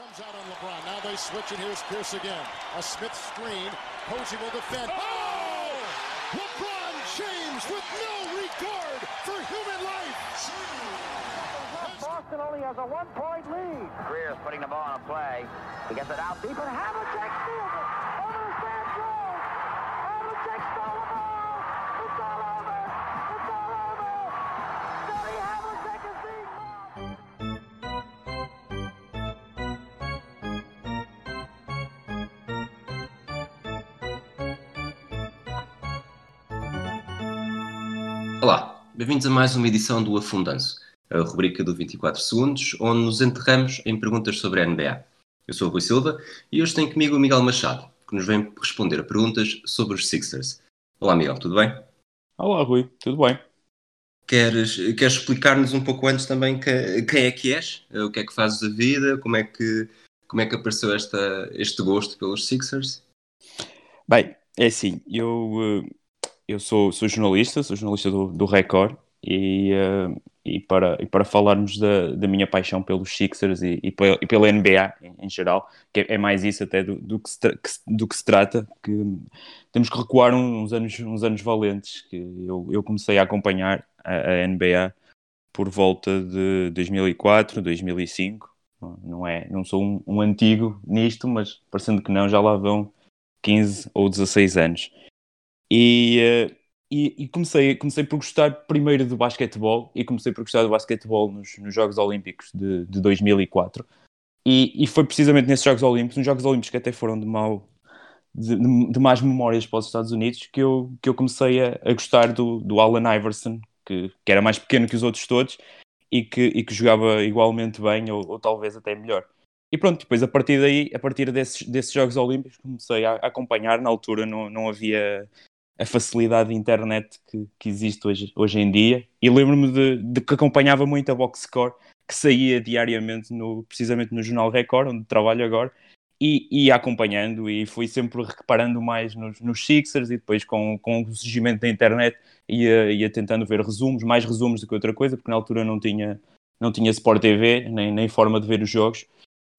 comes out on LeBron. Now they switch, and here's Pierce again. A Smith screen. Posey will defend. Oh! oh! LeBron James with no regard for human life. Boston only has a one-point lead. Greer's putting the ball on a play. He gets it out deep, and Havlicek steals it. Over to Stan Olá, bem-vindos a mais uma edição do Afundanço, a rubrica do 24 Segundos, onde nos enterramos em perguntas sobre a NBA. Eu sou o Rui Silva e hoje tenho comigo o Miguel Machado, que nos vem responder a perguntas sobre os Sixers. Olá Miguel, tudo bem? Olá Rui, tudo bem? Queres, queres explicar-nos um pouco antes também que- quem é que és? O que é que fazes da vida? Como é que, como é que apareceu esta, este gosto pelos Sixers? Bem, é assim, eu, eh, eu sou, sou jornalista, sou jornalista do, do Record e, eh, e, para, e para falarmos da, da minha paixão pelos Sixers e, e, pe- e pela NBA em, em geral, que é, é mais isso até do, do, que se- do que se trata, que temos que recuar uns anos, uns anos valentes, que eu, eu comecei a acompanhar a, a NBA por volta de 2004, 2005, não, é, não sou um, um antigo nisto, mas parecendo que não, já lá vão 15 ou 16 anos. E, eh, e, e comecei, comecei por gostar primeiro do basquetebol e comecei por gostar do basquetebol nos, nos Jogos Olímpicos de, de 2004. E, e foi precisamente nesses Jogos Olímpicos, nos Jogos Olímpicos que até foram de mau de, de, de más memórias para os Estados Unidos, que eu, que eu comecei a, a gostar do, do Allen Iverson, que, que era mais pequeno que os outros todos e que, e que jogava igualmente bem ou, ou talvez até melhor. E pronto, depois a partir daí, a partir desses, desses Jogos Olímpicos, comecei a, a acompanhar. Na altura não, não havia a facilidade de internet que, que existe hoje, hoje em dia. E lembro-me de, de que acompanhava muito a Box Score, que saía diariamente, no, precisamente no Jornal Record, onde trabalho agora, e ia acompanhando e fui sempre reparando mais nos, nos Sixers e depois com, com o surgimento da internet ia, ia tentando ver resumos, mais resumos do que outra coisa, porque na altura não tinha, não tinha Sport TV, nem, nem forma de ver os jogos.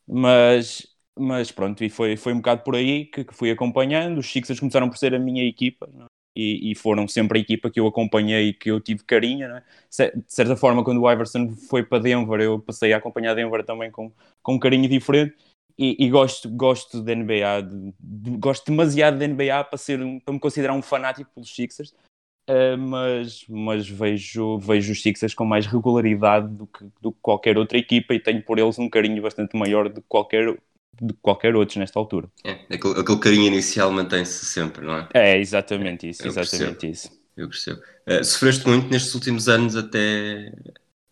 Mas, mas pronto, e foi, foi um bocado por aí que, que fui acompanhando. Os Sixers começaram por ser a minha equipa? E, e foram sempre a equipa que eu acompanhei e que eu tive carinho. é? De certa forma, quando o Iverson foi para Denver, eu passei a acompanhar Denver também com, com um carinho diferente. E, e gosto, gosto da NBA, de- de- gosto demasiado da NBA para, ser, um- para me considerar um fanático pelos Sixers. Uh, mas, mas vejo, vejo os Sixers com mais regularidade do que, do que qualquer outra equipa e tenho por eles um carinho bastante maior do que qualquer, do que qualquer outro nesta altura. É, aquele, aquele carinho inicial mantém-se sempre, não é? É exatamente isso, Eu exatamente isso. Eu percebo. Uh, sofreste muito nestes últimos anos até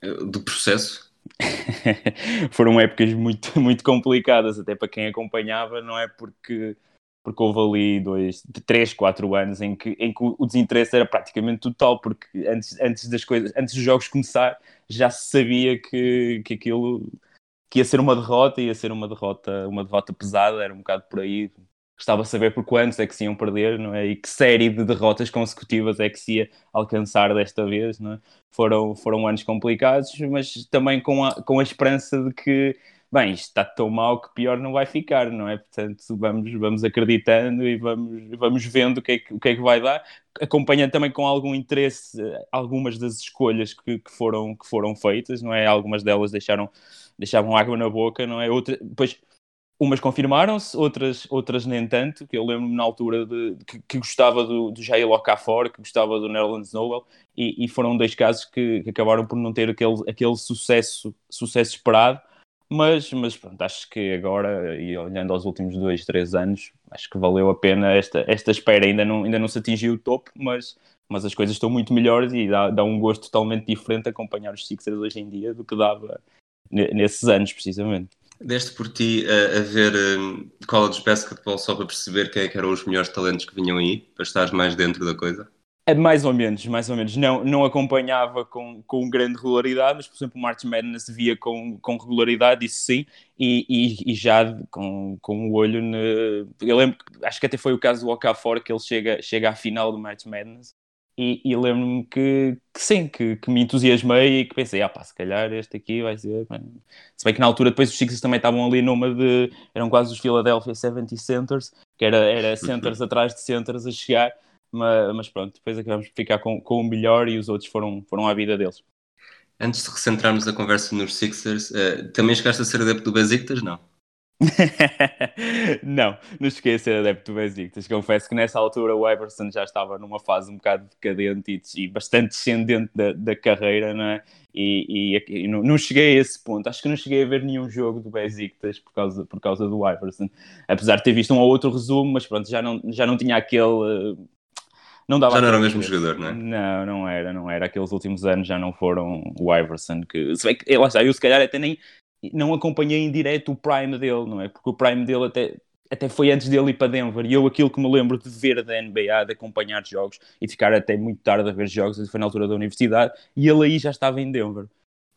uh, do processo? Foram épocas muito, muito complicadas, até para quem acompanhava, não é? Porque, porque houve ali dois, três, quatro anos em que, em que o desinteresse era praticamente total, porque antes, antes das coisas, antes dos jogos começar, já se sabia que, que aquilo que ia ser uma derrota, ia ser uma derrota, uma derrota pesada, era um bocado por aí. Gostava de saber por quantos é que se iam perder, não é? E que série de derrotas consecutivas é que se ia alcançar desta vez, não é? Foram, foram anos complicados, mas também com a, com a esperança de que, bem, isto está tão mal que pior não vai ficar, não é? Portanto, vamos, vamos acreditando e vamos, vamos vendo o que, é que, o que é que vai dar. Acompanhando também com algum interesse eh, algumas das escolhas que, que, foram, que foram feitas, não é? Algumas delas deixaram, deixavam água na boca, não é? Outra, depois, umas confirmaram-se, outras, outras nem tanto, que eu lembro-me na altura de, que, que gostava do, do Jair Okafor, que gostava do Nerlens Noel, e, e, foram dois casos que, que, acabaram por não ter aquele, aquele sucesso, sucesso esperado, mas, mas pronto, acho que agora, e olhando aos últimos dois, três anos, acho que valeu a pena esta, esta espera, ainda não, ainda não se atingiu o topo, mas, mas as coisas estão muito melhores e dá, dá um gosto totalmente diferente acompanhar os Sixers hoje em dia do que dava nesses anos, precisamente. Deste por ti a, a ver um, college basketball só para perceber quem é que eram os melhores talentos que vinham aí, para estares mais dentro da coisa? É mais ou menos, mais ou menos. Não, não acompanhava com, com grande regularidade, mas, por exemplo, o March Madness via com, com regularidade, isso sim, e, e, e já com, com o olho. Ne... Eu lembro, acho que até foi o caso do Okafor, que ele chega, chega à final do March Madness e, e lembro-me que, que, sim, que, que, me entusiasmei e que pensei, ah pá, se calhar este aqui vai ser... Se bem que na altura depois os Sixers também estavam ali numa de... eram quase os Philadelphia 70 Centers, que era, era centers atrás de centers a chegar, mas, mas pronto, depois acabamos por ficar com, com o melhor e os outros foram, foram à vida deles. Antes de recentrarmos a conversa nos Sixers, uh, também chegaste a ser adepto do Besiktas, não? não, não cheguei a ser adepto do Besiktas. Confesso que nessa altura o Everson já estava numa fase um bocado decadente e, e bastante descendente da, da, carreira, não é? E, e, e não, não, cheguei a esse ponto. Acho que não cheguei a ver nenhum jogo do Besiktas por causa, por causa do Iverson. Apesar de ter visto um ou outro resumo, mas pronto, já não, já não tinha aquele não dava já não era o mesmo jogador, não é? Não, não era, não era. Aqueles últimos anos já não foram o Iverson, que se bem que, lá está, eu se calhar até nem não acompanhei em direto o prime dele, não é? Porque o prime dele até, até foi antes dele ir para Denver e eu aquilo que me lembro de ver da NBA, de acompanhar jogos e ficar até muito tarde a ver jogos, foi na altura da universidade e ele aí já estava em Denver.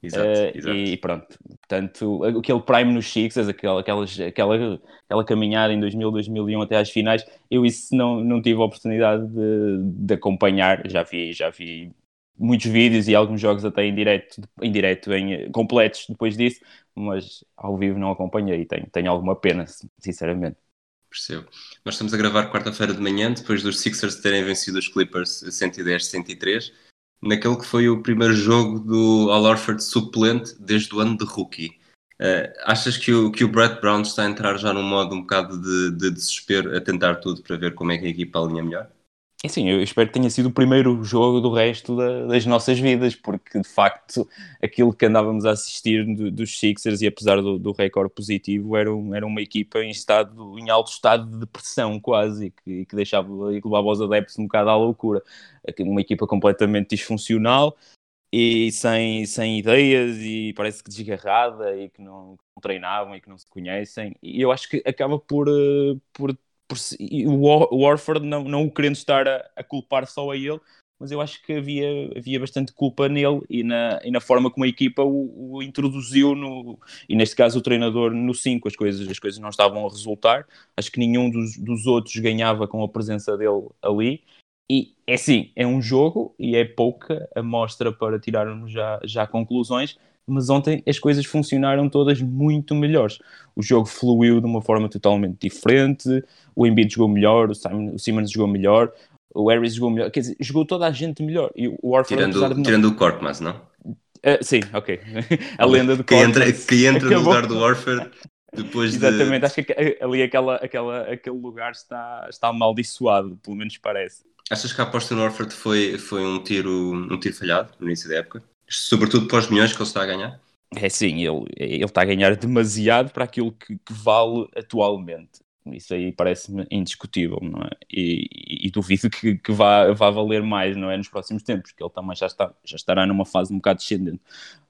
Exato, uh, exato. E pronto, portanto, aquele prime nos Sixers, aquela, aquelas, aquela, aquela caminhada em 2000, 2001 até às finais, eu isso não, não tive a oportunidade de, de acompanhar, já vi, já vi muitos vídeos e alguns jogos até em direto, em direto, em completos depois disso, mas ao vivo não acompanhei, tenho, tenho alguma pena, sinceramente. Percebo. Nós estamos a gravar quarta-feira de manhã, depois dos Sixers terem vencido os Clippers 110-103 naquele que foi o primeiro jogo do Al Orford suplente desde o ano de rookie. Uh, achas que o, que o Brett Brown está a entrar já num modo um bocado de, de desespero, a tentar tudo para ver como é que a equipa alinha melhor? É sim, eu espero que tenha sido o primeiro jogo do resto da, das nossas vidas, porque de facto aquilo que andávamos a assistir do, dos Sixers, e apesar do, do recorde positivo, era, um, era uma equipa em, estado, em alto estado de depressão quase, e que, que deixava e que levava os adeptos um bocado à loucura. Uma equipa completamente disfuncional e sem, sem ideias, e parece que desgarrada, e que não, que não treinavam e que não se conhecem. E eu acho que acaba por, eh, por o Warford não, não o querendo estar a, a, culpar só a ele, mas eu acho que havia, havia bastante culpa nele e na, e na forma como a equipa o, o introduziu no, e neste caso o treinador no 5, as coisas, as coisas não estavam a resultar, acho que nenhum dos, dos outros ganhava com a presença dele ali. E é sim, é um jogo e é pouca amostra para tirarmos já, já conclusões, mas ontem as coisas funcionaram todas muito melhores. O jogo fluiu de uma forma totalmente diferente, o Embiid jogou melhor, o, Simon, o Simmons jogou melhor, o Harris jogou melhor, quer dizer, jogou toda a gente melhor. E o Warford, tirando, de tirando o Korkmaz, não? Uh, sim, ok. a lenda do que entra, que entra no lugar do Warford depois Exatamente, de... acho que ali aquela, aquela, aquele lugar está, está amaldiçoado, pelo menos parece. Achas que a aposta no Warford foi, foi um, tiro, um tiro falhado no início da época? Sobretudo para os milhões que ele está a ganhar? É sim, ele, ele está a ganhar demasiado para aquilo que, que vale atualmente. Isso aí parece-me indiscutível, não é? E, e, e duvido que, que vá, vá valer mais, não é? Nos próximos tempos, que ele também já, está, já estará numa fase um bocado descendente.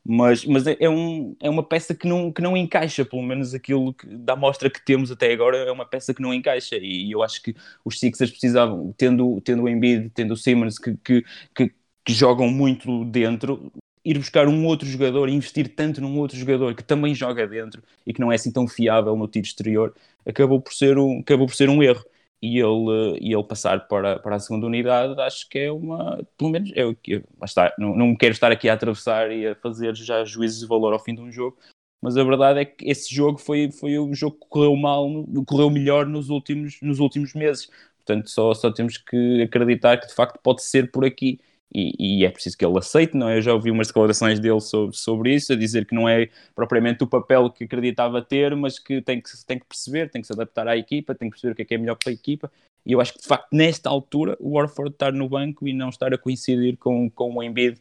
Mas, mas é, é, um, é uma peça que não, que não encaixa, pelo menos aquilo que, da amostra que temos até agora, é uma peça que não encaixa. E, e eu acho que os Sixers precisavam, tendo, tendo o Embiid, tendo o Simmons, que, que, que, que jogam muito dentro, ir buscar um outro jogador, investir tanto num outro jogador que também joga dentro e que não é assim tão fiável no tiro exterior, acabou por ser um, acabou por ser um erro. E ele, e ele passar para, para a segunda unidade, acho que é uma. Pelo menos é o que. Está, não, não quero estar aqui a atravessar e a fazer já juízes de valor ao fim de um jogo, mas a verdade é que esse jogo foi, foi o jogo que correu mal, correu melhor nos últimos, nos últimos meses. Portanto, só, só temos que acreditar que de facto pode ser por aqui e, e, é preciso que ele aceite, não é? Eu já ouvi umas declarações dele sobre, sobre isso, a dizer que não é propriamente o papel que acreditava ter, mas que tem que, tem que perceber, tem que se adaptar à equipa, tem que perceber o que é que é melhor para a equipa. E eu acho que, de facto, nesta altura, o Warford estar no banco e não estar a coincidir com, com o Embiid,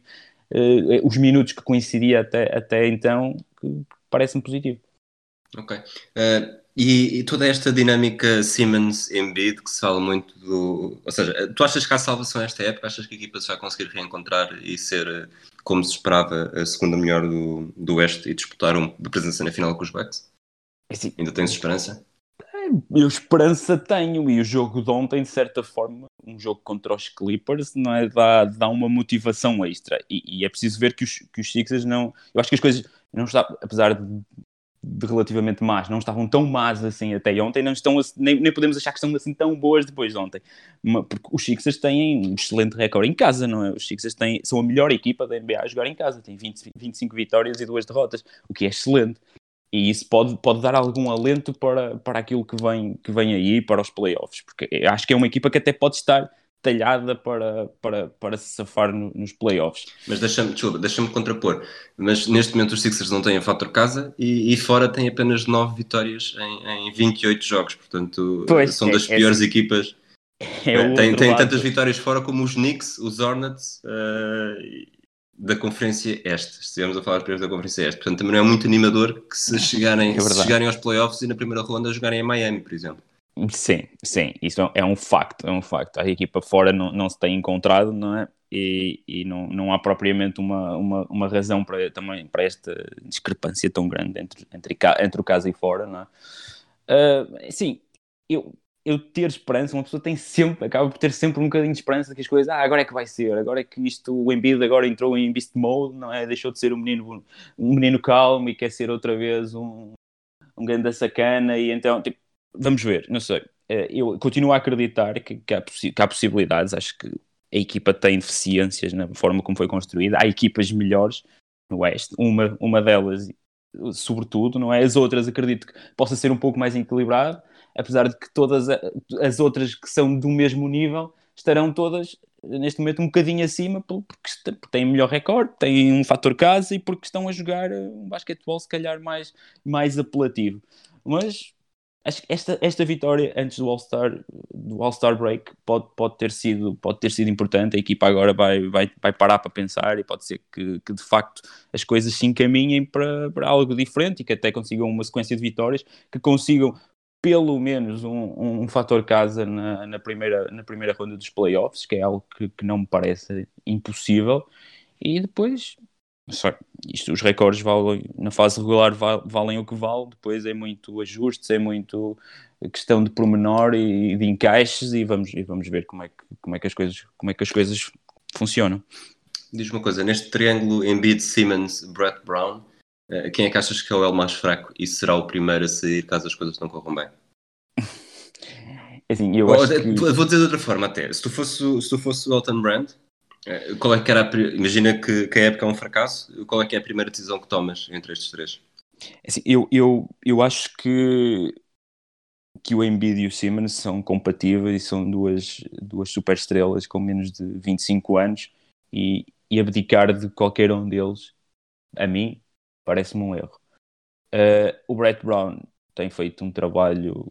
eh, os minutos que coincidia até, até então, parece-me positivo. Ok. Uh, e, e, toda esta dinâmica Siemens-Embiid que se fala muito do. Ou seja, tu achas que há salvação esta época? Achas que a equipa se vai conseguir reencontrar e ser, como se esperava, a segunda melhor do, do Oeste e disputar uma presença na final com os Bucks? É sim. Ainda tens esperança? É, eu esperança tenho e o jogo de ontem, de certa forma, um jogo contra os Clippers, não é? dá, dá uma motivação extra e, e é preciso ver que os, que os Sixers não. Eu acho que as coisas não está, apesar de relativamente más, não estavam tão más assim até ontem, não estão nem, nem, podemos achar que estão assim tão boas depois de ontem. Porque os Sixers têm um excelente recorde em casa, não é? Os Sixers têm, são a melhor equipa da NBA a jogar em casa, têm 20, 25 vitórias e duas derrotas, o que é excelente. E isso pode, pode dar algum alento para, para aquilo que vem, que vem aí, para os playoffs, porque acho que é uma equipa que até pode estar talhada para, para, para se safar no, nos playoffs. Mas deixa-me, deixa-me contrapor. Mas neste momento os Sixers não têm a fator casa e, e fora têm apenas 9 vitórias em, em 28 jogos, portanto pois, são das é, piores é, equipas. É tem tem tantas vitórias fora como os Knicks, os Hornets uh, da Conferência Este. Estivemos a falar primeiro da Conferência Este. Portanto, também não é muito animador que se chegarem, é se chegarem aos playoffs e na primeira ronda jogarem em Miami, por exemplo. Sim, sim, isso é um facto, é um facto. A equipa fora não, não se tem encontrado, não é? E, e não, não há propriamente uma, uma, uma razão para, também para esta discrepância tão grande entre, entre, entre o caso e fora, não é? Uh, sim, eu, eu ter esperança, uma pessoa tem sempre, acaba por ter sempre um bocadinho de esperança que as coisas, ah, agora é que vai ser, agora é que isto, o Embiid agora entrou em beast mode, não é? Deixou de ser um menino, um menino calmo e quer ser outra vez um, um grande sacana e então, tipo, vamos ver, não sei. Eh, eu continuo a acreditar que, que, há, que há possibilidades. Acho que a equipa tem deficiências na forma como foi construída. Há equipas melhores no Oeste. Uma, uma delas, sobretudo, não é? As outras acredito que possa ser um pouco mais equilibrado, apesar de que todas as outras que são do mesmo nível estarão todas neste momento um bocadinho acima porque têm melhor recorde, têm um fator casa e porque estão a jogar um basquetebol se calhar mais, mais apelativo. Mas acho que esta, esta vitória antes do All-Star do All-Star Break pode, pode, ter sido, pode ter sido importante. A equipa agora vai, vai, vai parar para pensar e pode ser que, que de facto as coisas se encaminhem para, para algo diferente e que até consigam uma sequência de vitórias que consigam pelo menos um, um fator casa na, na, primeira, na primeira ronda dos playoffs, que é algo que, que não me parece impossível. E depois só, isto, os recordes valem, na fase regular valem o que vale, depois é muito ajustes, é muito questão de pormenor e, de encaixes e vamos, e vamos ver como é, que, como, é que as coisas, como é que as coisas funcionam. Diz uma coisa, neste triângulo Embiid, Simmons, Brett Brown, eh, quem é que achas que é o L mais fraco e será o primeiro a sair caso as coisas não corram bem? Assim, eu acho que... Vou dizer de outra forma até, se tu fosse, se tu fosse o Elton Brand, é, qual é que era a, imagina que, que, a época é um fracasso, qual é que é a primeira decisão que tomas entre estes três? É assim, eu, eu, eu acho que, que o Embiid e o Simmons são compatíveis e são duas, duas super estrelas com menos de 25 anos e, e abdicar de qualquer um deles, a mim, parece-me um erro. Uh, o Brett Brown tem feito um trabalho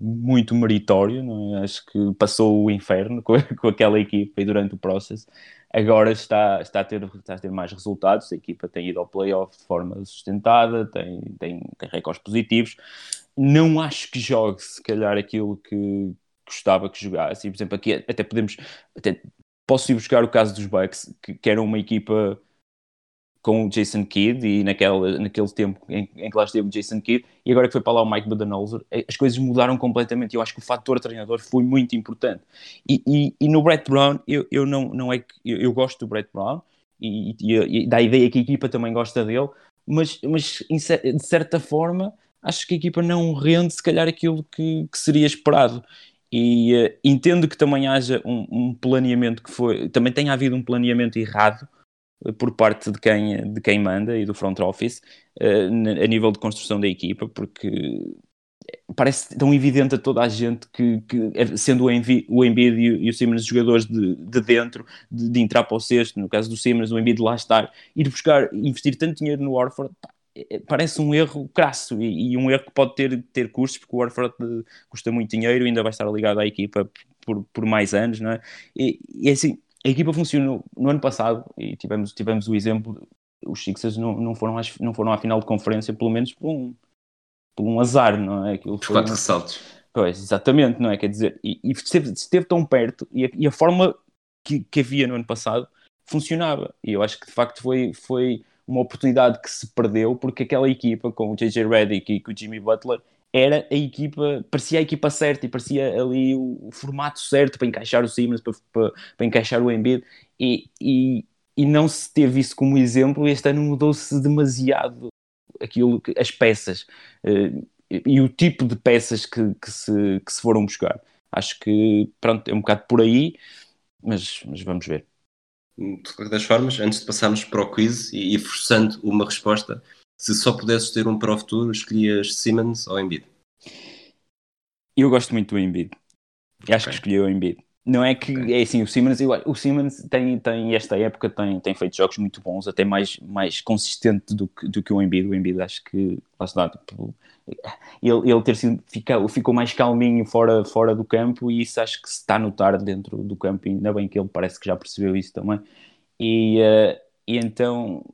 muito meritório, é? acho que passou o inferno com, com, aquela equipa e durante o processo. Agora está, está, a ter, está a ter mais resultados, a equipa tem ido ao playoff de forma sustentada, tem, tem, tem recordes positivos. Não acho que jogue, se calhar, aquilo que gostava que jogasse. E, por exemplo, aqui até podemos. Até, posso ir buscar o caso dos Bucks, que, que era uma equipa com o Jason Kidd e naquele, naquele tempo em, em, que lá esteve o Jason Kidd e agora que foi para lá o Mike Budenholzer, eh, as coisas mudaram completamente. Eu acho que o fator treinador foi muito importante. E, e, e no Brett Brown, eu, eu não, não é que eu, eu gosto do Brett Brown e, e, dá a ideia que a equipa também gosta dele, mas, mas de certa forma acho que a equipa não rende se calhar aquilo que, que seria esperado. E uh, entendo que também haja um, um planeamento que foi, também tenha havido um planeamento errado por parte de quem, de quem manda e do front office uh, a nível de construção da equipa, porque parece tão evidente a toda a gente que, que é, sendo o, Embiid, o Embiid e, o, Simmons jogadores de, de dentro, de, de, entrar para o sexto, no caso do Simmons, o Embiid lá estar, ir buscar, investir tanto dinheiro no Warford, é, parece um erro crasso e, e, um erro que pode ter, ter custos, porque o Warford custa muito dinheiro e ainda vai estar ligado à equipa por, por mais anos, não é? E, e assim, a equipa funcionou no ano passado e tivemos, tivemos o exemplo, os Sixers não, não, foram às, não foram à final de conferência, pelo menos por um, por um azar, não é? Aquilo foi quatro um... saltos. Pois, exatamente, não é? Quer dizer, e, e esteve, esteve, tão perto e a, e a forma que, que, havia no ano passado funcionava. E eu acho que de facto foi, foi uma oportunidade que se perdeu porque aquela equipa com o JJ Redick e com o Jimmy Butler era a equipa, parecia a equipa certa e parecia ali o, o formato certo para encaixar o Simmons, para, para, para encaixar o Embiid e, e, e, não se teve isso como exemplo. Este ano mudou-se demasiado aquilo as peças uh, e o tipo de peças que, que, se, que se foram buscar. Acho que, pronto, é um bocado por aí, mas, mas vamos ver. De qualquer das formas, antes de passarmos para o quiz e, e forçando uma resposta, se só pudesses ter um para o futuro, escolhias Simmons ou Embiid? Eu gosto muito do Embiid. Okay. Acho que escolhi o Embiid. Não é que okay. é assim, o Simmons, o Simmons tem, tem esta época tem, tem feito jogos muito bons, até mais, mais consistente do que, do que o Embiid. O Embiid acho que lá está, tipo, ele, ele ter sido, ficou, ficou mais calminho fora, fora do campo e isso acho que se está a notar dentro do campo, e ainda bem que ele parece que já percebeu isso também. E, uh, e então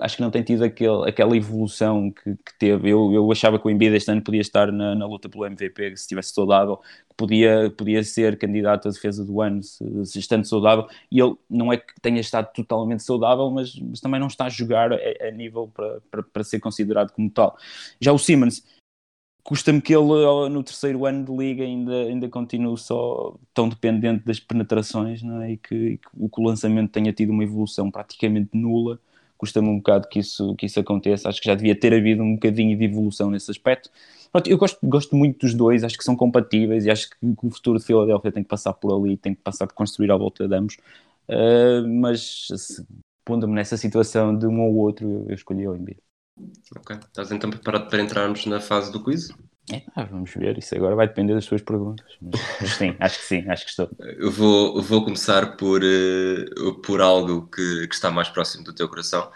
acho que não tem tido aquele, aquela evolução que, que, teve. Eu, eu achava que o Embiid este ano podia estar na, na luta pelo MVP se estivesse saudável, que podia, podia ser candidato à defesa do ano se, se, estando saudável. E ele não é que tenha estado totalmente saudável, mas, mas também não está a jogar a, a nível para, para, ser considerado como tal. Já o Simmons custa-me que ele no terceiro ano de liga ainda, ainda continue só tão dependente das penetrações não é? e, que, e que o, lançamento tenha tido uma evolução praticamente nula. Custa-me um bocado que isso, que isso aconteça. Acho que já devia ter havido um bocadinho de evolução nesse aspecto. Pronto, eu gosto, gosto muito dos dois, acho que são compatíveis e acho que o futuro de Filadélfia tem que passar por ali, tem que passar por construir à volta de ambos. Uh, mas pondo-me nessa situação de um ou outro, eu, eu escolhi o Embiid. Ok. Estás então preparado para entrarmos na fase do quiz? É, ah, vamos ver, isso agora vai depender das suas perguntas. Mas, sim, acho que sim, acho que estou. Eu vou, vou começar por, uh, por algo que, que, está mais próximo do teu coração.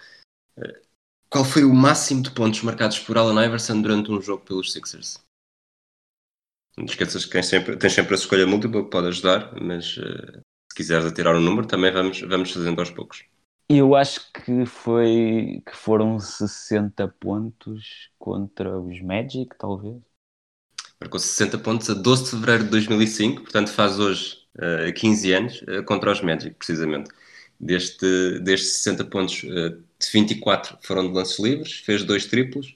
Uh, qual foi o máximo de pontos marcados por Allen Iverson durante um jogo pelos Sixers? Não te esqueças que tens sempre, tens sempre a escolha múltipla que pode ajudar, mas uh, se quiseres atirar um número, também vamos, vamos fazendo aos poucos. Eu acho que foi que foram 60 pontos contra os Magic, talvez. Marcou 60 pontos a 12 de fevereiro de 2005, portanto faz hoje uh, 15 anos uh, contra os Magic, precisamente. Deste, destes 60 pontos, uh, de 24 foram de lances livres, fez dois triplos,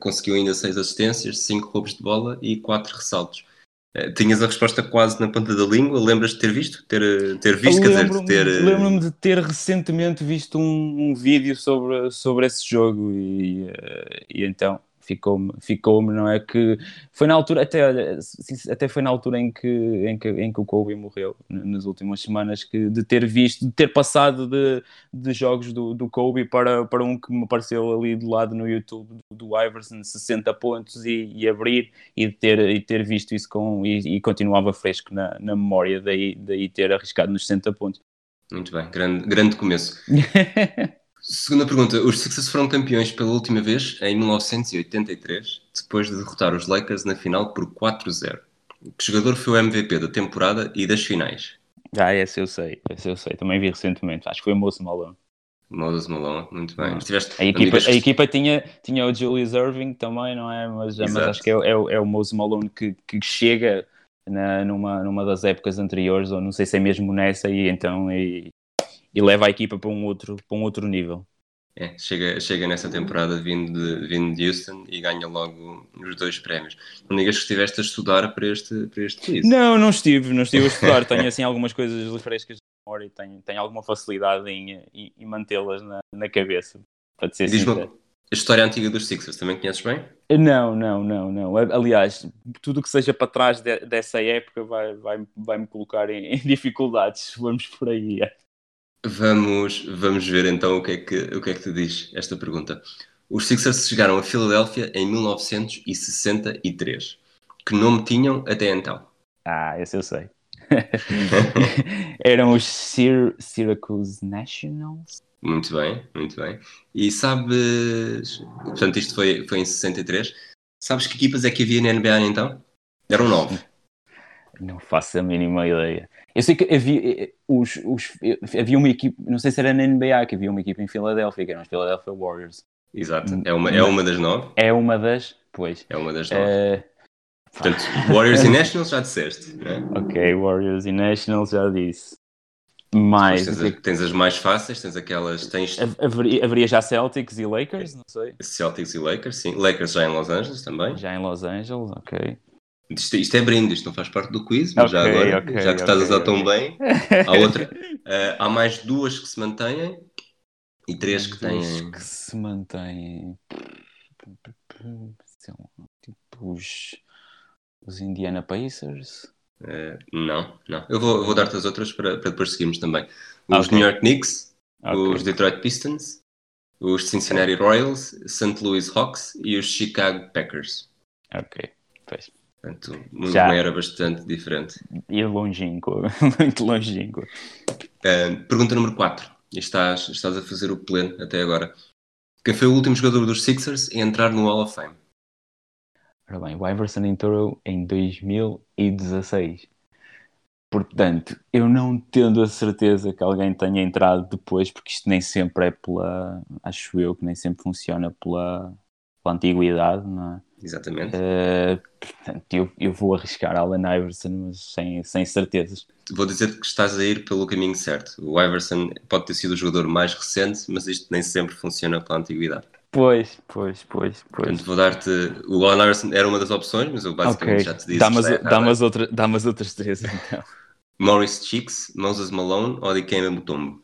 conseguiu ainda 6 assistências, 5 roubos de bola e 4 ressaltos. Eh, tinhas a resposta quase na ponta da língua, lembras de ter visto? Ter, ter visto, quer dizer, de ter... Eh, lembro-me de ter recentemente visto um, um, vídeo sobre, sobre esse jogo e, eh, e então ficou-me, ficou-me, não é? Que foi na altura, até, até foi na altura em que, em que, em que o Kobe morreu, nas últimas semanas, que, de ter visto, de ter passado de, de jogos do, do Kobe para, para um que me apareceu ali do lado no YouTube do, do Iverson, 60 pontos e, e, abrir, e de ter, e ter visto isso com, e, e continuava fresco na, na memória, daí, daí ter arriscado nos 60 pontos. Muito bem, grande, grande começo. Segunda pergunta. Os Sixers foram campeões pela última vez em 1983, depois de derrotar os Lakers na final por 4-0. Que jogador foi o MVP da temporada e das finais? Ah, esse eu sei, esse eu sei. Também vi recentemente. Acho que foi o Moses Malone. Moses Malone, muito bem. a, equipa, a equipa tinha, tinha o Julius Irving também, não é? Mas, mas acho que é, é, é o Moses Malone que, que chega na, numa, numa das épocas anteriores, ou não sei se é mesmo nessa, e então e, e leva a equipa para um outro, para um outro nível. É, chega, chega nessa temporada vindo de, vindo de Houston e ganha logo os dois prémios. Não digas que estiveste a estudar para este, para este quiz. Não, não estive, não estive a estudar. tenho assim algumas coisas frescas de memória e tenho, tenho alguma facilidade em, em, em mantê-las na, na cabeça. Para ser Diz-me, a história antiga dos Sixers também conheces bem? Não, não, não, não. Aliás, tudo que seja para trás de, dessa época vai, vai, vai me colocar em, em dificuldades. Vamos por aí. Vamos, vamos ver então o que, é que, o que é que te diz esta pergunta. Os Sixers chegaram a Filadélfia em 1963. Que nome tinham até então? Ah, esse eu sei. Eram os Syr Syracuse Nationals? Muito bem, muito bem. E sabes. Portanto, isto foi, foi em 63. Sabes que equipas é que havia na NBA então? Eram nove. Não faço a mínima ideia. Eu sei que havia, eh, eh, os, os, havia uma equipe, não sei se era na NBA, que havia uma equipe em Filadélfia, que eram os Philadelphia Warriors. Exato, é uma, é uma das nove. É uma das, pois. É uma das nove. Uh... Portanto, Warriors e Nationals já disseste, né? Ok, Warriors e Nationals já disse. Mais. Tens, tens, as mais fáceis, tens aquelas. Tens... Haveria, haveria já Celtics e Lakers, não sei. Celtics e Lakers, sim. Lakers já em Los Angeles também. Já em Los Angeles, ok. Isto, isto, é brinde, isto não faz parte do quiz, mas okay, já agora, okay, já que estás okay, a usar tão bem, há outra. Uh, há mais duas que se mantêm e três que têm. que se mantêm. Tipo os, os Indiana Pacers. Eh, não, não. Eu vou, vou dar-te as outras para, para depois seguirmos também. Os. New York Knicks, os Detroit Pistons, os Cincinnati Royals, St. Louis Hawks e os Chicago Packers. Ok, pois. Portanto, uma Já. era bastante diferente. Ir longínquo, muito longínquo. Uh, pergunta número 4. Estás, estás a fazer o pleno até agora. Quem foi o último jogador dos Sixers a entrar no Hall of Fame? Ora bem, o Iverson entrou em 2016. Portanto, eu não tendo a certeza que alguém tenha entrado depois, porque isto nem sempre é pela. Acho eu que nem sempre funciona pela, pela antiguidade, não é? Exatamente. Eh, portanto, eu, eu vou arriscar Allen Iverson, mas sem, sem certezas. Vou dizer que estás a ir pelo caminho certo. O Iverson pode ter sido o jogador mais recente, mas isto nem sempre funciona pela antiguidade. Pois, pois, pois, pois. Portanto, vou dar-te. O Allen Iverson era uma das opções, mas eu basicamente Ok, já te disse. dá-me dá-me as outra- as outras três então. Morris Cheeks, Moses Malone ou Dikembe Mutombo?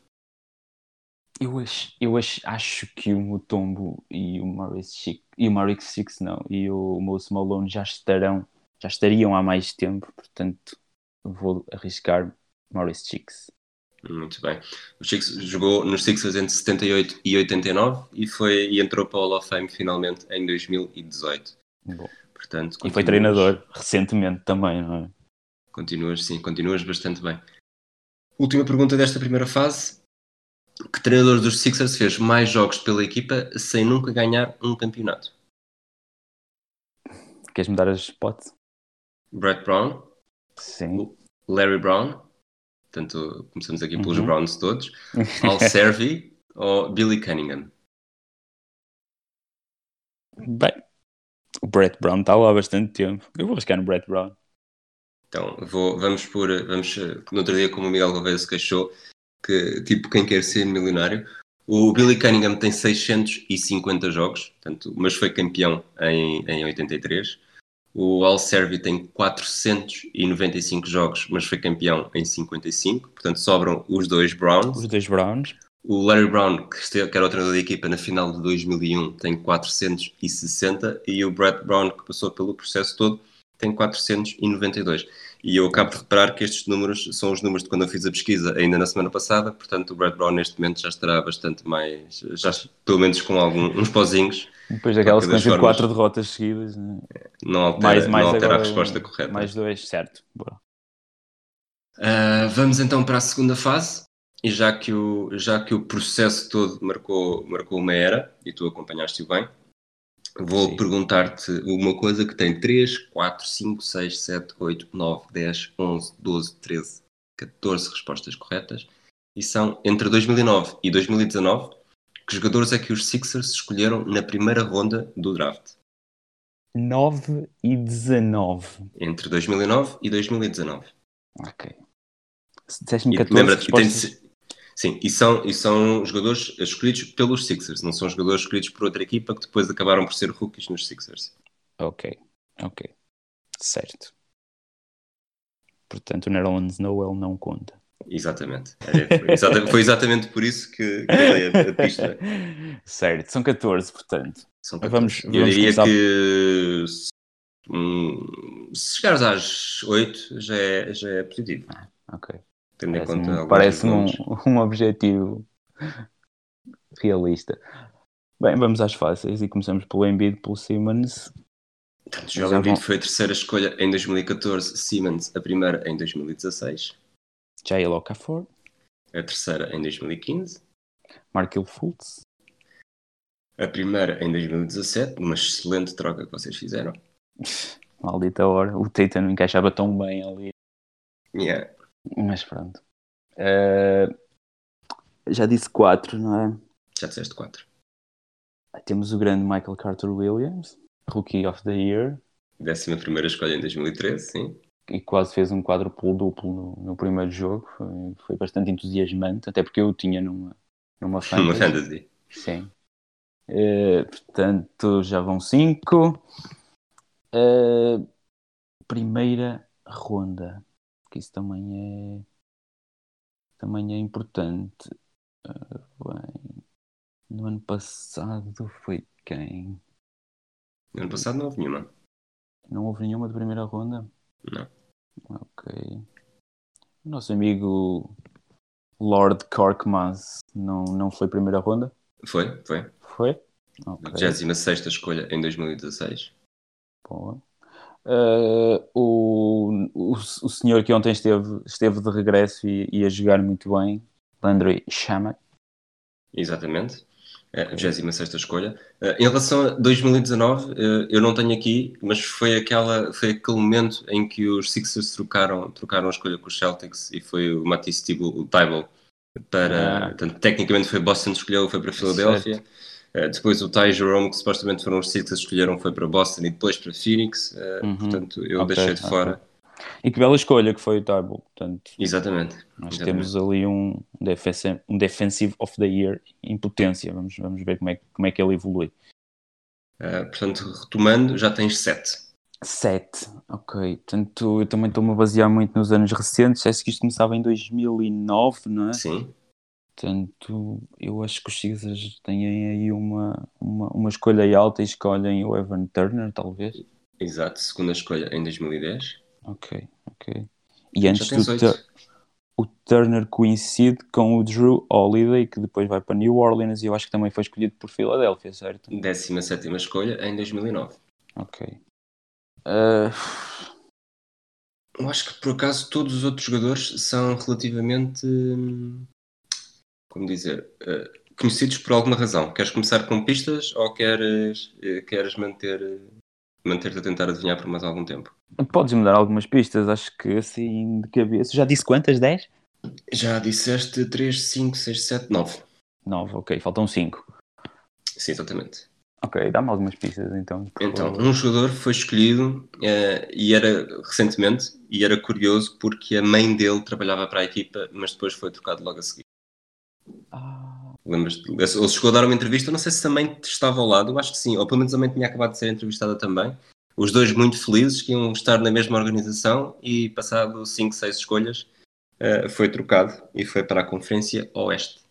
Eu acho, eu acho, acho que o Mutombo e o Maurice Chic, e o Maurice Six não, e o Mose Malone já estarão, já estariam há mais tempo, portanto vou arriscar Maurice Chicks. Muito bem. O Cheeks jogou nos Sixers entre 78 e 89 e, foi, e entrou para o Hall of Fame finalmente em 2018. Bom. Portanto, E foi continuas- treinador recentemente também, não é? Continuas, sim, continuas bastante bem. Última pergunta desta primeira fase. Que treinador dos Sixers fez mais jogos pela equipa sem nunca ganhar um campeonato? Queres-me dar as spots? Brett Brown, Sim. Larry Brown, portanto, começamos aqui pelos Uhum. Browns todos, Al Servi ou Billy Cunningham? Bem, o Brett Brown está lá há bastante tempo. Eu vou arriscar no Brett Brown. Então, vou, vamos por. Vamos, no outro dia, como o Miguel Gouveia se queixou, que tipo quem quer ser milionário. O Billy Cunningham tem 650 jogos, portanto, mas foi campeão em, em 83. O Al Servi tem 495 jogos, mas foi campeão em 55. Portanto, sobram os dois Browns. Os dois Browns. O Larry Brown, que, esteve, que era o treinador da equipa na final de 2001, tem 460 e o Brett Brown, que passou pelo processo todo, tem 492. E eu acabo de reparar que estes números são os números de quando eu fiz a pesquisa ainda na semana passada, portanto o Brett Brown neste momento já estará bastante mais, já pelo menos com algum, uns pozinhos, Depois daquela sequência de quatro derrotas seguidas. né? não altera, Mais, mais não altera agora, a resposta correta. Mais dois, certo. Ah, vamos então para a segunda fase. E já que o, já que o processo todo marcou, marcou uma era, e tu acompanhaste-o bem, vou perguntar-te uma coisa que tem 3, 4, 5, 6, 7, 8, 9, 10, 11, 12, 13, 14 respostas corretas. E são entre 2009 e 2019, que jogadores é que os Sixers escolheram na primeira ronda do draft? 9 e 19. Entre 2009 e 2019. Ok. Se disseste-me E 14 lembra-te, e respostas... Sim, e são, e são jogadores escolhidos pelos Sixers, não são jogadores escolhidos por outra equipa que depois acabaram por ser rookies nos Sixers. Ok, ok. Certo. Portanto, o Nerlens Noel não conta. Exatamente. É, Foi exata- foi exatamente por isso que, que eu dei a, pista. certo, são 14, portanto. São Vamos- 14. eu vamos diria começar- que se- hum, se chegares às 8 já é, já é positivo. Ok. Tendo em conta Parece-me parece um, um objetivo realista. Bem, vamos às fáceis e começamos pelo Embiid, pelo Simmons. Portanto, já Joel Embiid vão- foi a terceira escolha em 2014, Simmons a primeira em 2016, Jael Okafor, a terceira em 2015, Markel Fultz, a primeira em 2017, uma excelente troca que vocês fizeram. maldita hora. O Tatum não encaixava tão bem ali. Yeah. Mas pronto. Eh, já disse 4, não é? Já disseste 4. Temos o grande Michael Carter Williams, Rookie of the Year, Décima primeira escolha em 2013, sim. e quase fez um quadruplo duplo no, no primeiro jogo. Foi, foi bastante entusiasmante, até porque eu o tinha numa, numa Uma fantasy. fantasy. Sim. Eh, portanto, já vão 5. primeira ronda, que isso também é também é importante. Ah, bem, no ano passado foi quem? No ano passado não houve nenhuma. Não houve nenhuma de primeira ronda? Não. Ok. O nosso amigo Lord Corkmaz não, não foi primeira ronda? Foi, foi. Foi? Ok. 26 escolha em 2016. Boa. Uh, o, o, o senhor que ontem esteve, esteve de regresso e, e a jogar muito bem, Landry Shamak. Exatamente. É, a 26 escolha. Uh, em relação a 2019, uh, eu não tenho aqui, mas foi, aquela, foi aquele momento em que os Sixers trocaram, trocaram a escolha com os Celtics e foi o Matisse Tybalt para. Ah. Portanto, tecnicamente foi Boston que escolheu, foi para Filadélfia. Depois o Ty Jerome, que supostamente foram os Sixers que escolheram, foi para Boston e depois para Phoenix. Uhum. Portanto, eu okay, deixei de okay. fora. E que bela escolha que foi o Tybalt. Portanto, Exatamente. Nós Exatamente. temos ali um, defensive, um Defensive of the Year em potência. Vamos, vamos ver como é, como é que ele evolui. Uh, portanto, retomando, já tens 7. 7, ok. Portanto, eu também estou-me a basear muito nos anos recentes. Acho que isto começava em 2009, não é? Sim. Portanto, eu acho que os Sixers têm aí uma, uma, uma escolha alta e escolhem o Evan Turner, talvez. Exato, segunda escolha em 2010. Ok, ok. E antes do Tur o Turner coincide com o Drew Holiday, que depois vai para New Orleans e eu acho que também foi escolhido por Filadélfia, certo? 17 escolha em 2009. Ok. Uh... Eu acho que por acaso todos os outros jogadores são relativamente. Como dizer? Uh, conhecidos por alguma razão. Queres começar com pistas ou queres, uh, queres manter manter-te a tentar adivinhar por mais algum tempo. Podes-me dar algumas pistas, acho que assim de cabeça. Já disse quantas? 10? Já disseste 3, 5, 6, 7, 9. 9, ok, faltam 5. Sim, exatamente. Ok, dá-me algumas pistas então. Então, um jogador foi escolhido uh, e era recentemente e era curioso porque a mãe dele trabalhava para a equipa, mas depois foi trocado logo a seguir. Ah. Lembras? Ele chegou a dar uma entrevista, não sei se também estava ao lado, eu acho que sim, ou pelo menos a mãe tinha acabado de ser entrevistada também. Os dois muito felizes que iam estar na mesma organização e passado 5, 6 escolhas uh, foi trocado e foi para a Conferência Oeste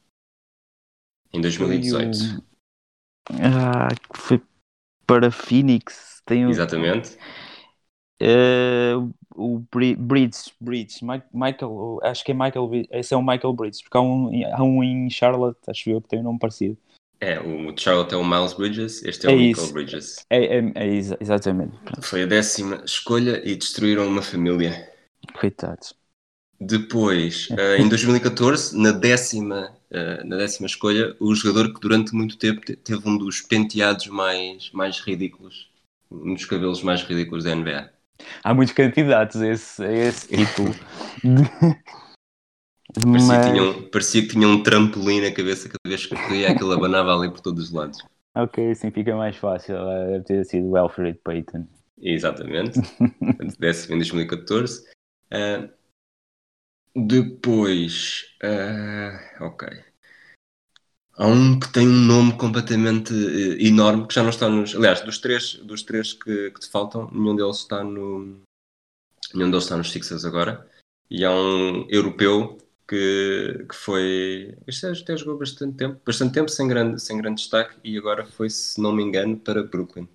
em 2018. Foi, ah, foi para Phoenix. Tem Exatamente. Uh, o Bridges, Bridges, Michael, acho que é Michael, esse é o Michael Bridges, porque há um, há um em Charlotte, acho eu, que tem um nome parecido. É, o Charlotte é o Miles Bridges, este é, é o Michael Bridges. É, é, é, exatamente. Foi a décima escolha e destruíram uma família. Coitados. Depois, uh, em 2014, na décima, uh, na décima escolha, o jogador que durante muito tempo teve um dos penteados mais, mais ridículos, um dos cabelos mais ridículos da NBA. Há muitos candidatos a esse, a esse título. parecia, Mas... que tinha um, parecia que tinha um trampolim na cabeça cada vez que corria, aquilo abanava ali por todos os lados. Ok, assim fica mais fácil. Deve ter sido o Alfred Payton. Exatamente. Décimo em 2014. Uh, depois. Uh, ok. Há um que tem um nome completamente uh, enorme que já não está nos. Aliás, dos três, dos três que, que te faltam, nenhum deles está no. Nenhum deles está nos Sixers agora. E há um europeu que, que foi. Este até jogou bastante tempo, bastante tempo sem grande, sem grande destaque e agora foi, se não me engano, para Brooklyn.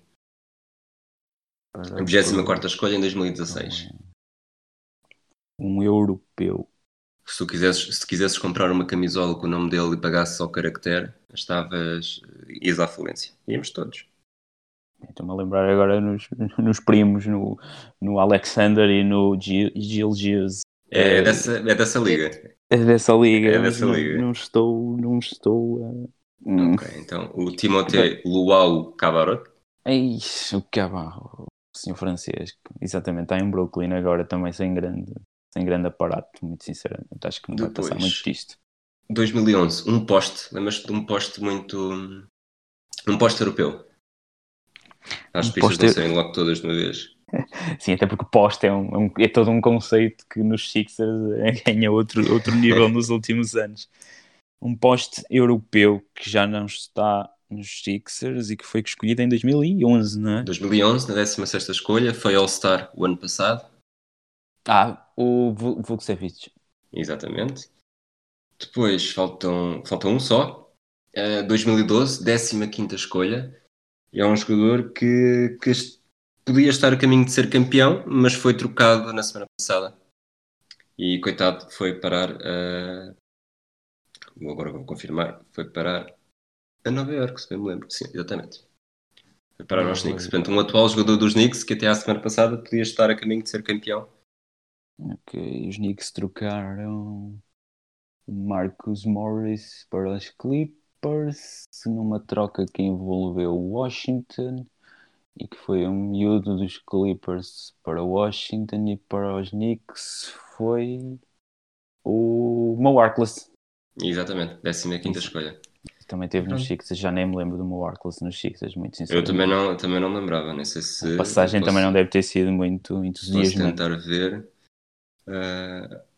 A 24 escolha em 2016. Um europeu se tu quisesses, se quisesses comprar uma camisola com o nome dele e pagasses só o caractere, estavas. ias à falência. Íamos todos. Estou-me a lembrar agora nos, nos primos, no, no Alexander e no Gilgius. É, é, dessa, é dessa liga. É dessa liga. É dessa não, liga. Não estou. Não estou uh... Ok, então o Timothée Luau Cabarot. É isso, o Cabarro, o senhor francês. Exatamente, está em Brooklyn agora também sem grande sem grande aparato, muito sinceramente. Acho que não Depois, vai passar muito disto. 2011, um poste. Lembras-te de um poste muito. Um poste europeu? As um pistas poste... não logo todas de uma vez. Sim, até porque poste é, um, é, todo um conceito que nos Sixers ganha outro, outro nível nos últimos anos. Um poste europeu que já não está nos Sixers e que foi escolhido em 2011, não é? 2011, na 16 escolha, foi All-Star o ano passado. Ah, o Vukcevic. Exatamente. Depois faltam, falta um só. Uh, 2012, 15 escolha. é um jogador que, que podia estar a caminho de ser campeão, mas foi trocado na semana passada. E coitado, foi parar a. Agora vou confirmar. Foi parar a Nova York, se bem me lembro. Sim, exatamente. Foi parar aos Knicks. Portanto, um atual jogador dos Knicks que até à semana passada podia estar a caminho de ser campeão. Ok, os Knicks trocaram Marcus Morris para os Clippers numa troca que envolveu Washington e que foi um miúdo dos Clippers para Washington e para os Knicks foi o Mo Arkless. Exatamente, 15 quinta escolha. Também teve nos Sixers, já nem me lembro do Mo Arkless nos Sixers, muito sinceramente. Eu também não, também não lembrava, nem sei se... A passagem também não deve ter sido muito entusiasmante. Posso tentar ver... Uh,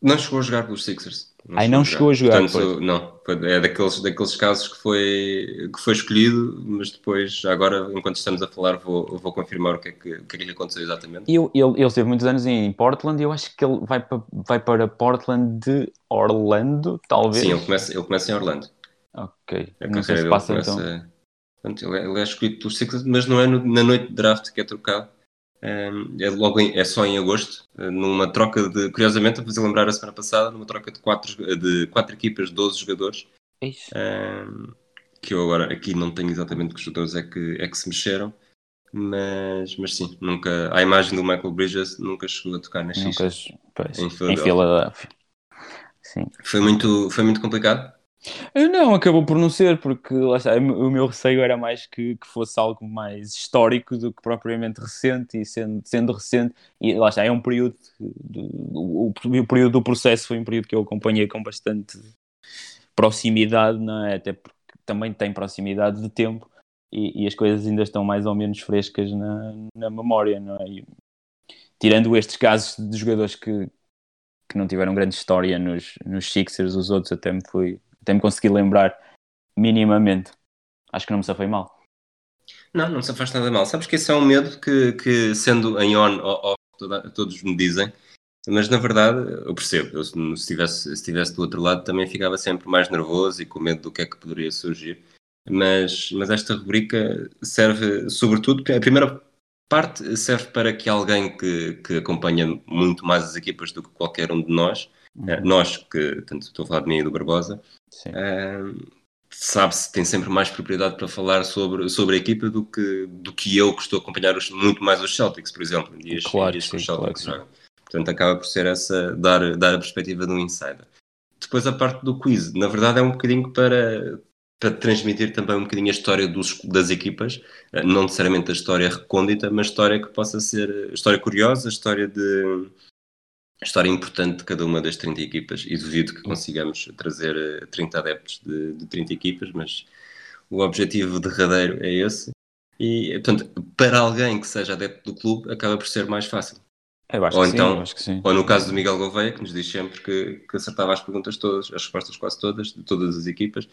não chegou a jogar pelos Sixers. Não Ai, não chegou a jogar. Portanto, não, é daqueles, daqueles casos que foi, que foi escolhido, mas depois, agora, enquanto estamos a falar, vou, vou confirmar o que é que, o que, é que lhe aconteceu exatamente. Eu, ele, ele esteve muitos anos em Portland e eu acho que ele vai para, vai para Portland de Orlando, talvez. Sim, ele começa, ele começa em Orlando. Ok. A não sei se passa começa, então. Portanto, ele, é, ele é escolhido pelos Sixers, mas não é no, na noite de draft que é trocado é, logo em, é só em agosto, eh, numa troca de, curiosamente, a fazer lembrar a semana passada, numa troca de quatro, de quatro equipas, 12 jogadores. Um, que eu agora aqui não tenho exatamente que jogadores é que, é que se mexeram, mas, mas sim, nunca. A imagem do Michael Bridges nunca chegou a tocar na nunca, em Philadelphia. Em Philadelphia. Sim. Foi muito, foi muito complicado. Não, acabou por não ser, porque está, o meu receio era mais que, que, fosse algo mais histórico do que propriamente recente, e sendo, sendo recente, e lá está, é um período, o, o, período do processo foi um período que eu acompanhei com bastante proximidade, não é? até porque também tem proximidade de tempo, e, e as coisas ainda estão mais ou menos frescas na, na memória, não é? E, tirando estes casos de jogadores que, que não tiveram grande história nos, nos Sixers, os outros até me fui até me consegui lembrar minimamente. Acho que não me safei mal. Não, não se faz nada mal. Sabes que esse é um medo que, que sendo em on ou todos me dizem, mas na verdade eu percebo. Eu, se estivesse se estivesse do outro lado também ficava sempre mais nervoso e com medo do que é que poderia surgir. Mas, mas esta rubrica serve sobretudo, a primeira parte serve para que alguém que, que acompanha muito mais as equipas do que qualquer um de nós, Eh, nós que, tanto estou a falar de mim e do Barbosa, Uh, sabe-se, tem sempre mais propriedade para falar sobre, sobre a equipa do que, do que eu que estou a acompanhar os, muito mais os Celtics, por exemplo, em dias, claro, dias sim, os Celtics claro, Portanto, acaba por ser essa, dar, dar a perspectiva de um insider. Depois a parte do quiz, na verdade é um bocadinho para, para transmitir também um bocadinho a história dos, das equipas, eh, não necessariamente a história recôndita, mas história que possa ser, história curiosa, história de história importante de cada uma das 30 equipas e duvido que consigamos trazer 30 eh, adeptos de, de 30 equipas, mas o objetivo derradeiro é esse. E, portanto, para alguém que seja adepto do clube, acaba por ser mais fácil. Eu acho ou que então, sim, acho que sim. Ou no caso do Miguel Gouveia, que nos diz sempre que, que acertava as perguntas todas, as respostas quase todas, de todas as equipas.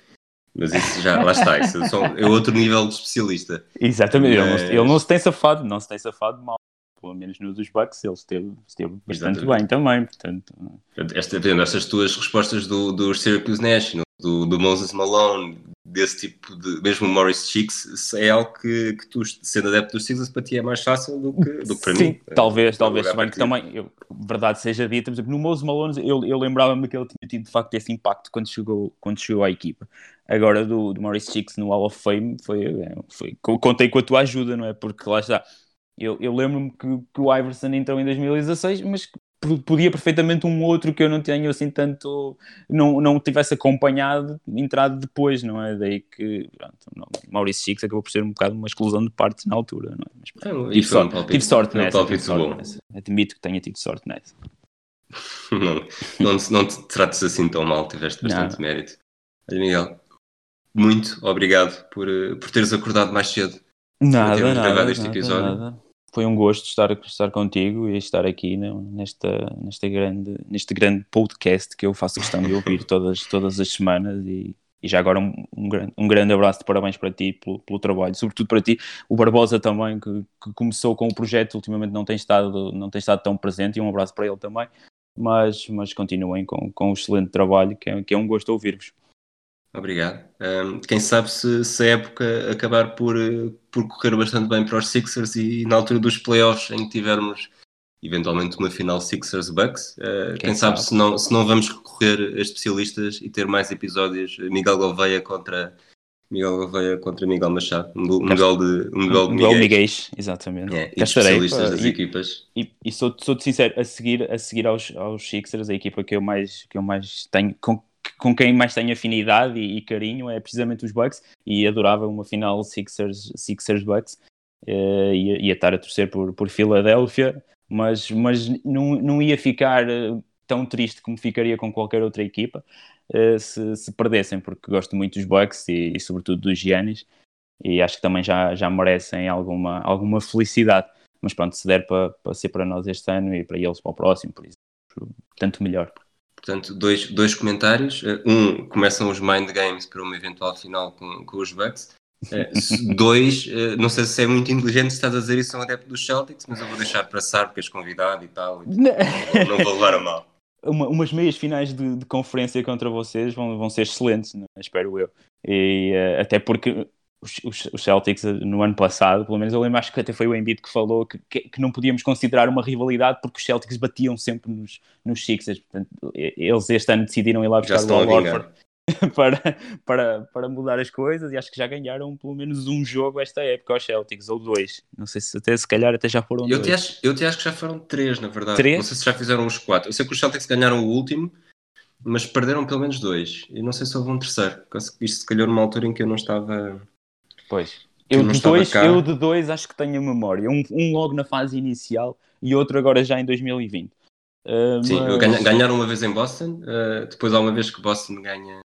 Mas isso já, lá está, isso é outro nível de especialista. Exatamente, Mas... ele, não, ele não se tem safado, não se tem safado mal pelo menos no dos Bucks, ele esteve, esteve bastante Exatamente. bem também. Portanto... Esta, estas tuas respostas do, do Syracuse National, do, do Moses Malone, desse tipo de. Mesmo o Morris Chicks, é algo que, que tu, sendo adepto dos Sixers, para ti é mais fácil do que, do que para Sim, mim. Sim, talvez, talvez. Se bem que também, eu, verdade seja dita, por exemplo, no Moses Malone, eu, eu lembrava-me que ele tinha tido de facto esse impacto quando chegou, quando chegou à equipa. Agora, do, do Morris Chicks no Hall of Fame, foi, foi, contei com a tua ajuda, não é? Porque lá está eu, eu lembro-me que, que, o Iverson entrou em 2016, mas podia perfeitamente um outro que eu não tenho assim tanto, não, não tivesse acompanhado, entrado depois, não é? Daí que pronto, não, Maurício Chicos acabou por ser um bocado uma exclusão de partes na altura, não é? Mas, é, tive, sorte, tive sorte nessa. Tive sorte nessa. Admito que tenha tido sorte nessa. não, não, te, não te trates assim tão mal, tiveste bastante não. mérito. Olha, Miguel, muito obrigado por, eh, por teres acordado mais cedo. Nada, nada, este nada, episódio. Nada foi um gosto estar, estar contigo e estar aqui nesta, nesta grande, neste grande podcast que eu faço questão de ouvir todas, todas as semanas e, e já agora um, um, grande, um grande abraço de parabéns para ti pelo, pelo trabalho, sobretudo para ti, o Barbosa também, que, que, começou com o projeto, ultimamente não tem estado, não tem estado tão presente, e um abraço para ele também, mas, mas continuem com, com um excelente trabalho, que é, que é um gosto ouvir-vos. Obrigado. Um, quem sabe se, se, a época acabar por, por correr bastante bem para os Sixers e na altura dos playoffs em que tivermos eventualmente uma final Sixers-Bucks, uh, quem, quem sabe, sabe, se, não, se não vamos recorrer a especialistas e ter mais episódios Miguel Gouveia contra Miguel Gouveia contra Miguel Machado, um, um gol de um gol de Miguel Miguel, exatamente. É, e especialistas das e, equipas. E, e sou, sou sincero, a seguir, a seguir aos, aos Sixers, a equipa que eu mais, que eu mais tenho, com, com quem mais tenho afinidade e, e, carinho é precisamente os Bucks e adorava uma final Sixers, Sixers Bucks uh, ia, ia estar a torcer por, por Filadélfia, mas, mas não, não ia ficar eh, tão triste como ficaria com qualquer outra equipa uh, se, se, perdessem, porque gosto muito dos Bucks e, e sobretudo dos Giannis e acho que também já, já merecem alguma, alguma felicidade. Mas pronto, se der para, para ser para nós este ano e para eles para o próximo, por isso, tanto melhor. Portanto, dois, dois comentários. Eh, um, começam os mind games para uma eventual final com, com os Bucks. Eh, dois, eh, não sei se é muito inteligente se estás a dizer isso, são adepto dos Celtics, mas eu vou deixar passar porque és convidado e tal. E não. não vou levar a mal. Uma, umas meias finais de, de, conferência contra vocês vão, vão ser excelentes, né? espero eu. E, uh, até porque os, os, Celtics eh, no ano passado, pelo menos eu lembro, acho que até foi o Embiid que falou que, que, que não podíamos considerar uma rivalidade porque os Celtics batiam sempre nos, nos Sixers. Portanto, eles este ano decidiram ir lá buscar o Al Horford para, para, para mudar as coisas e acho que já ganharam pelo menos um jogo esta época aos Celtics, ou dois. Não sei se até se calhar até já foram eu dois. Te acho, eu te acho que já foram três, na verdade. Três? Não sei se já fizeram os quatro. Eu sei que os Celtics ganharam o último, mas perderam pelo menos dois. E não sei se houve um terceiro. Isto se calhar numa altura em que eu não estava Pois. Eu de, dois, eu de dois acho que tenho a memória. Um, um logo na fase inicial e outro agora já em 2020. Uh, Sim, mas... ganha, ganharam uma vez em Boston, uh, depois há uma vez que Boston ganha.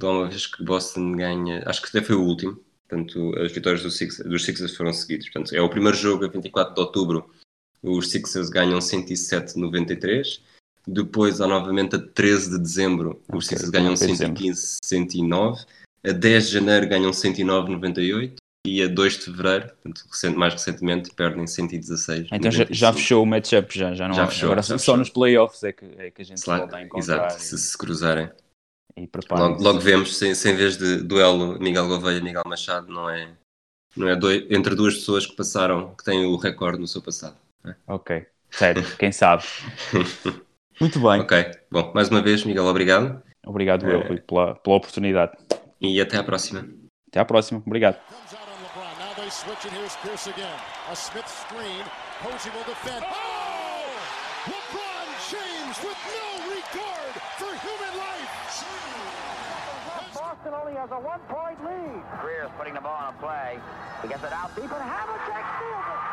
Há uma vez que Boston ganha. Acho que até foi o último. Portanto, as vitórias do Six, dos Sixers foram seguidas. Portanto, é o primeiro jogo, a 24 de outubro. Os Sixers ganham 107-93. Depois, há novamente a 13 de dezembro, os okay, Sixers ganham 115-109 a 10 de janeiro ganham 109,98 e a 2 de fevereiro, portanto, mais recentemente, perdem 116. Então já, já, fechou o matchup, já, já não já fechou, Agora já só fechou. nos playoffs é que, é que a gente claro, volta a encontrar. Exato, e... se se cruzarem. E logo, logo vemos, se, se em vez de duelo Miguel Gouveia e Miguel Machado, não é, não é dois, entre duas pessoas que passaram, que têm o recorde no seu passado. É? Ok, sério, quem sabe. Muito bem. Ok, bom, mais uma vez, Miguel, obrigado. Obrigado, é... eu, pela, pela oportunidade. E até a próxima. Até a próxima. Obrigado. Boston only has a one-point lead. Greer's putting the ball on a play. He gets it out deep, and Havlicek steals it.